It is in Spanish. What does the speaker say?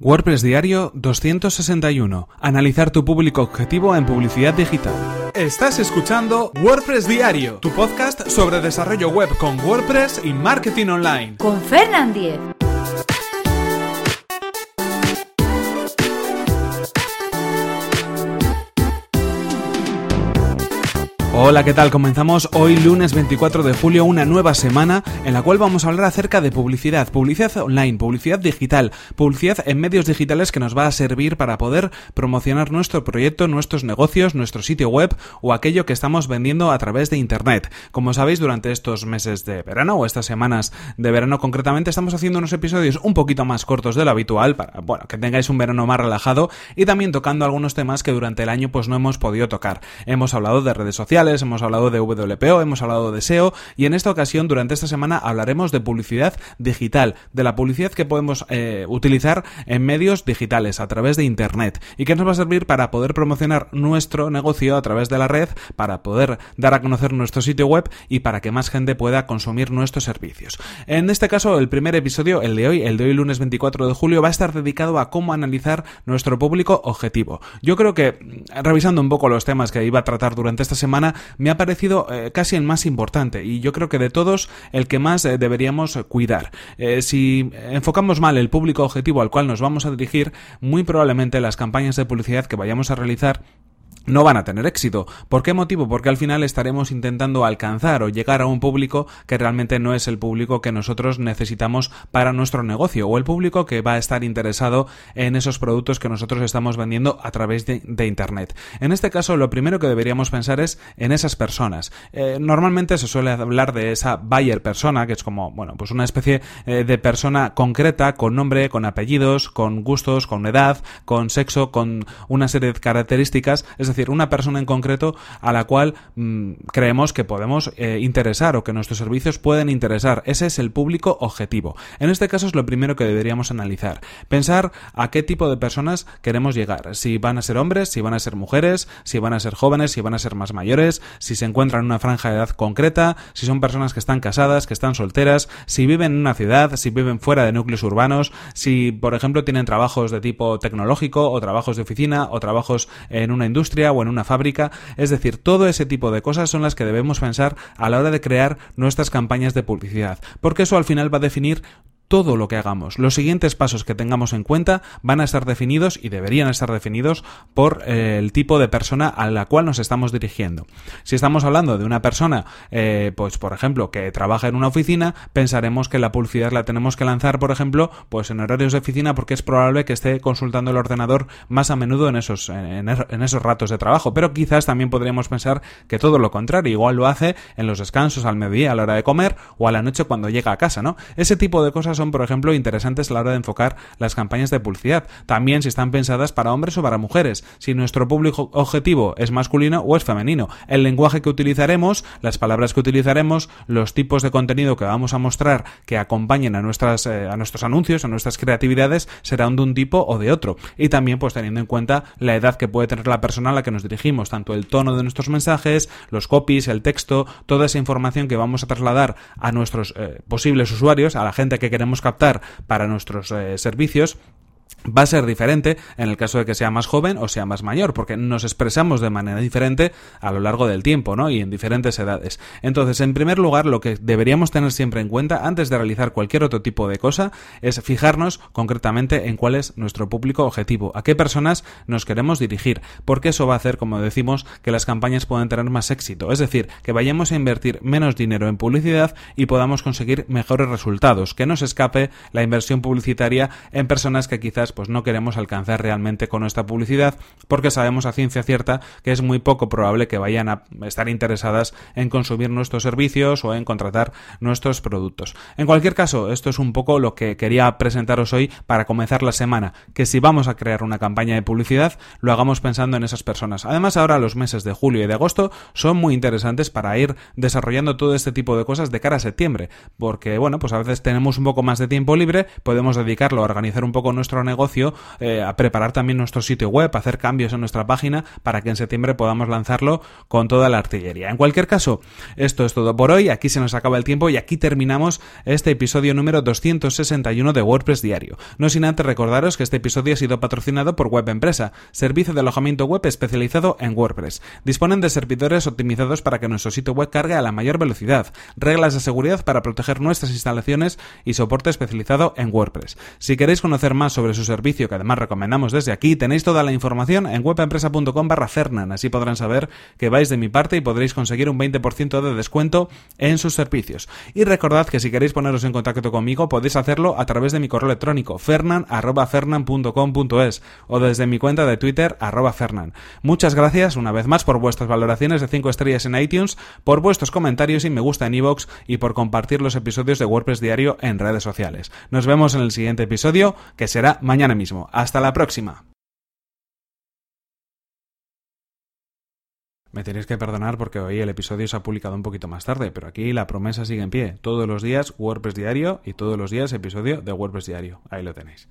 WordPress Diario 261. Analizar tu público objetivo en publicidad digital. Estás escuchando WordPress Diario, tu podcast sobre desarrollo web con WordPress y marketing online. Con Fernand Diez. Hola, ¿qué tal? Comenzamos hoy lunes 24 de julio una nueva semana en la cual vamos a hablar acerca de publicidad, publicidad online, publicidad digital, publicidad en medios digitales que nos va a servir para poder promocionar nuestro proyecto, nuestros negocios, nuestro sitio web o aquello que estamos vendiendo a través de internet. Como sabéis, durante estos meses de verano o estas semanas de verano concretamente estamos haciendo unos episodios un poquito más cortos de lo habitual para, bueno, que tengáis un verano más relajado y también tocando algunos temas que durante el año pues no hemos podido tocar. Hemos hablado de redes sociales, hemos hablado de WPO, hemos hablado de SEO y en esta ocasión, durante esta semana, hablaremos de publicidad digital, de la publicidad que podemos eh, utilizar en medios digitales, a través de Internet y que nos va a servir para poder promocionar nuestro negocio a través de la red, para poder dar a conocer nuestro sitio web y para que más gente pueda consumir nuestros servicios. En este caso, el primer episodio, el de hoy, el de hoy lunes 24 de julio, va a estar dedicado a cómo analizar nuestro público objetivo. Yo creo que, revisando un poco los temas que iba a tratar durante esta semana, me ha parecido eh, casi el más importante y yo creo que de todos el que más eh, deberíamos cuidar. Eh, si enfocamos mal el público objetivo al cual nos vamos a dirigir, muy probablemente las campañas de publicidad que vayamos a realizar no van a tener éxito. ¿Por qué motivo? Porque al final estaremos intentando alcanzar o llegar a un público que realmente no es el público que nosotros necesitamos para nuestro negocio o el público que va a estar interesado en esos productos que nosotros estamos vendiendo a través de, Internet. En este caso, lo primero que deberíamos pensar es en esas personas. Eh, normalmente se suele hablar de esa buyer persona, que es como, bueno, pues una especie eh, de persona concreta, con nombre, con apellidos, con gustos, con edad, con sexo, con una serie de características, es decir, decir, una persona en concreto a la cual mm, creemos que podemos eh, interesar o que nuestros servicios pueden interesar. Ese es el público objetivo. En este caso es lo primero que deberíamos analizar. Pensar a qué tipo de personas queremos llegar. Si van a ser hombres, si van a ser mujeres, si van a ser jóvenes, si van a ser más mayores, si se encuentran en una franja de edad concreta, si son personas que están casadas, que están solteras, si viven en una ciudad, si viven fuera de núcleos urbanos, si por ejemplo tienen trabajos de tipo tecnológico o trabajos de oficina o trabajos en una industria o en una fábrica. Es decir, todo ese tipo de cosas son las que debemos pensar a la hora de crear nuestras campañas de publicidad, porque eso al final va a definir todo lo que hagamos. Los siguientes pasos que tengamos en cuenta van a estar definidos y deberían estar definidos por eh, el tipo de persona a la cual nos estamos dirigiendo. Si estamos hablando de una persona, eh, pues por ejemplo, que trabaja en una oficina, pensaremos que la publicidad la tenemos que lanzar, por ejemplo, pues en horarios de oficina porque es probable que esté consultando el ordenador más a menudo en esos, en, en esos ratos de trabajo. Pero quizás también podríamos pensar que todo lo contrario, igual lo hace en los descansos, al mediodía, a la hora de comer o a la noche cuando llega a casa, ¿no? Ese tipo de cosas son, por ejemplo, interesantes a la hora de enfocar las campañas de publicidad. También si están pensadas para hombres o para mujeres, si nuestro público objetivo es masculino o es femenino. El lenguaje que utilizaremos, las palabras que utilizaremos, los tipos de contenido que vamos a mostrar que acompañen a, nuestras, eh, a nuestros anuncios, a nuestras creatividades, serán de un tipo o de otro. Y también, pues teniendo en cuenta la edad que puede tener la persona a la que nos dirigimos, tanto el tono de nuestros mensajes, los copies, el texto, toda esa información que vamos a trasladar a nuestros eh, posibles usuarios, a la gente que queremos captar para nuestros eh, servicios va a ser diferente en el caso de que sea más joven o sea más mayor, porque nos expresamos de manera diferente a lo largo del tiempo, ¿no? Y en diferentes edades. Entonces, en primer lugar, lo que deberíamos tener siempre en cuenta antes de realizar cualquier otro tipo de cosa es fijarnos concretamente en cuál es nuestro público objetivo, a qué personas nos queremos dirigir, porque eso va a hacer, como decimos, que las campañas puedan tener más éxito, es decir, que vayamos a invertir menos dinero en publicidad y podamos conseguir mejores resultados, que no se escape la inversión publicitaria en personas que quizás pues no queremos alcanzar realmente con nuestra publicidad porque sabemos a ciencia cierta que es muy poco probable que vayan a estar interesadas en consumir nuestros servicios o en contratar nuestros productos. En cualquier caso, esto es un poco lo que quería presentaros hoy para comenzar la semana, que si vamos a crear una campaña de publicidad, lo hagamos pensando en esas personas. Además, ahora los meses de julio y de agosto son muy interesantes para ir desarrollando todo este tipo de cosas de cara a septiembre, porque bueno, pues a veces tenemos un poco más de tiempo libre, podemos dedicarlo a organizar un poco nuestro negocio negocio, eh, a preparar también nuestro sitio web, hacer cambios en nuestra página para que en septiembre podamos lanzarlo con toda la artillería. En cualquier caso, esto es todo por hoy, aquí se nos acaba el tiempo y aquí terminamos este episodio número 261 de WordPress Diario. No sin antes recordaros que este episodio ha sido patrocinado por Web Empresa, servicio de alojamiento web especializado en WordPress. Disponen de servidores optimizados para que nuestro sitio web cargue a la mayor velocidad, reglas de seguridad para proteger nuestras instalaciones y soporte especializado en WordPress. Si queréis conocer más sobre su servicio, que además recomendamos desde aquí, tenéis toda la información en webempresa.com barra Fernan, así podrán saber que vais de mi parte y podréis conseguir un 20% de descuento en sus servicios. Y recordad que si queréis poneros en contacto conmigo podéis hacerlo a través de mi correo electrónico fernan.fernan.com.es o desde mi cuenta de Twitter arroba fernan. Muchas gracias una vez más por vuestras valoraciones de 5 estrellas en iTunes, por vuestros comentarios y me gusta en iVoox y por compartir los episodios de WordPress Diario en redes sociales. Nos vemos en el siguiente episodio, que será mañana mismo. Hasta la próxima. Me tenéis que perdonar porque hoy el episodio se ha publicado un poquito más tarde, pero aquí la promesa sigue en pie. Todos los días WordPress Diario y todos los días episodio de WordPress Diario. Ahí lo tenéis.